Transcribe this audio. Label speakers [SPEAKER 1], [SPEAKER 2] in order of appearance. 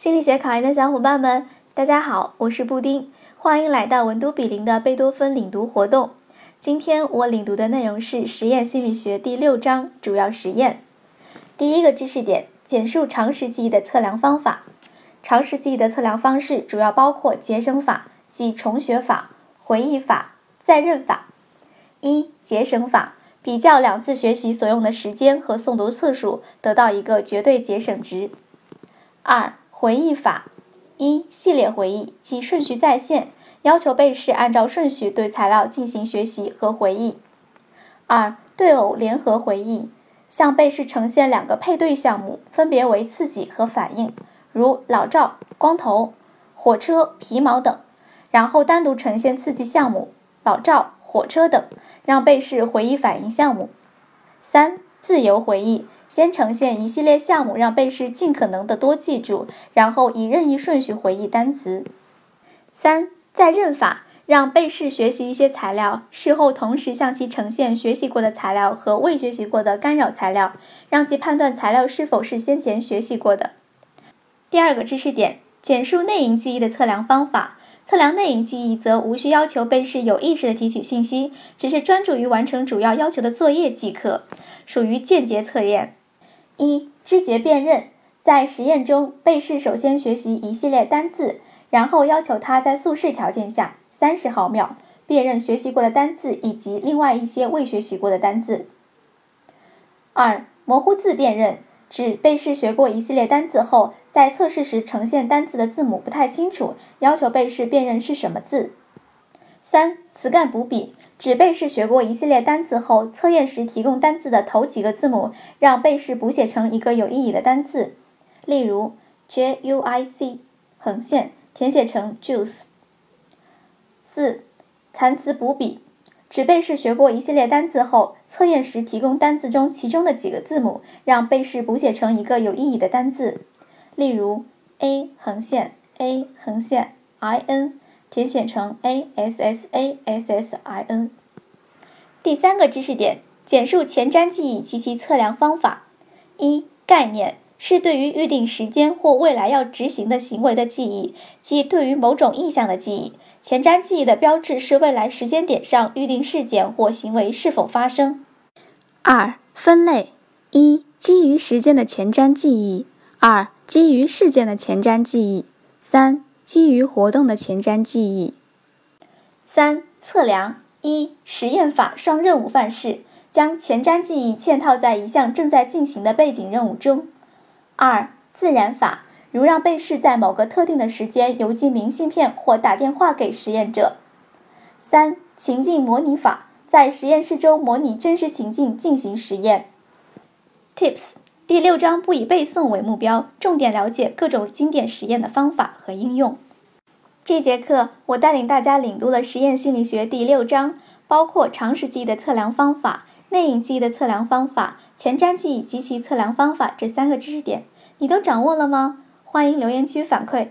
[SPEAKER 1] 心理学考研的小伙伴们，大家好，我是布丁，欢迎来到文都比邻的贝多芬领读活动。今天我领读的内容是实验心理学第六章主要实验。第一个知识点：简述常识记忆的测量方法。常识记忆的测量方式主要包括节省法，即重学法、回忆法、再认法。一、节省法，比较两次学习所用的时间和诵读次数，得到一个绝对节省值。二、回忆法：一、系列回忆，即顺序再现，要求被试按照顺序对材料进行学习和回忆。二、对偶联合回忆，向被试呈现两个配对项目，分别为刺激和反应，如老赵、光头、火车、皮毛等，然后单独呈现刺激项目老赵、火车等，让被试回忆反应项目。三、自由回忆。先呈现一系列项目，让被试尽可能的多记住，然后以任意顺序回忆单词。三、再认法，让被试学习一些材料，事后同时向其呈现学习过的材料和未学习过的干扰材料，让其判断材料是否是先前学习过的。第二个知识点：简述内因记忆的测量方法。测量内隐记忆则无需要求被试有意识的提取信息，只是专注于完成主要要求的作业即可，属于间接测验。一、知觉辨认，在实验中，被试首先学习一系列单字，然后要求他在宿舍条件下三十毫秒辨认学习过的单字以及另外一些未学习过的单字。二、模糊字辨认，指被试学过一系列单字后，在测试时呈现单字的字母不太清楚，要求被试辨认是什么字。三、词干补笔。指被试学过一系列单词后，测验时提供单词的头几个字母，让被试补写成一个有意义的单词。例如，j u i c 横线填写成 juice。四、残词补笔。指被试学过一系列单字后，测验时提供单字中其中的几个字母，让被试补写成一个有意义的单字。例如，a 横线 a 横线 i n。填写成 a s s a s s i n。第三个知识点：简述前瞻记忆及其测量方法。一、概念是对于预定时间或未来要执行的行为的记忆，即对于某种意向的记忆。前瞻记忆的标志是未来时间点上预定事件或行为是否发生。二、分类：一、基于时间的前瞻记忆；二、基于事件的前瞻记忆；三。基于活动的前瞻记忆。三、测量：一、实验法双任务范式，将前瞻记忆嵌套在一项正在进行的背景任务中；二、自然法，如让被试在某个特定的时间邮寄明信片或打电话给实验者；三、情境模拟法，在实验室中模拟真实情境进行实验。Tips。第六章不以背诵为目标，重点了解各种经典实验的方法和应用。这节课我带领大家领读了实验心理学第六章，包括常识记忆的测量方法、内隐记忆的测量方法、前瞻记忆及其测量方法这三个知识点，你都掌握了吗？欢迎留言区反馈。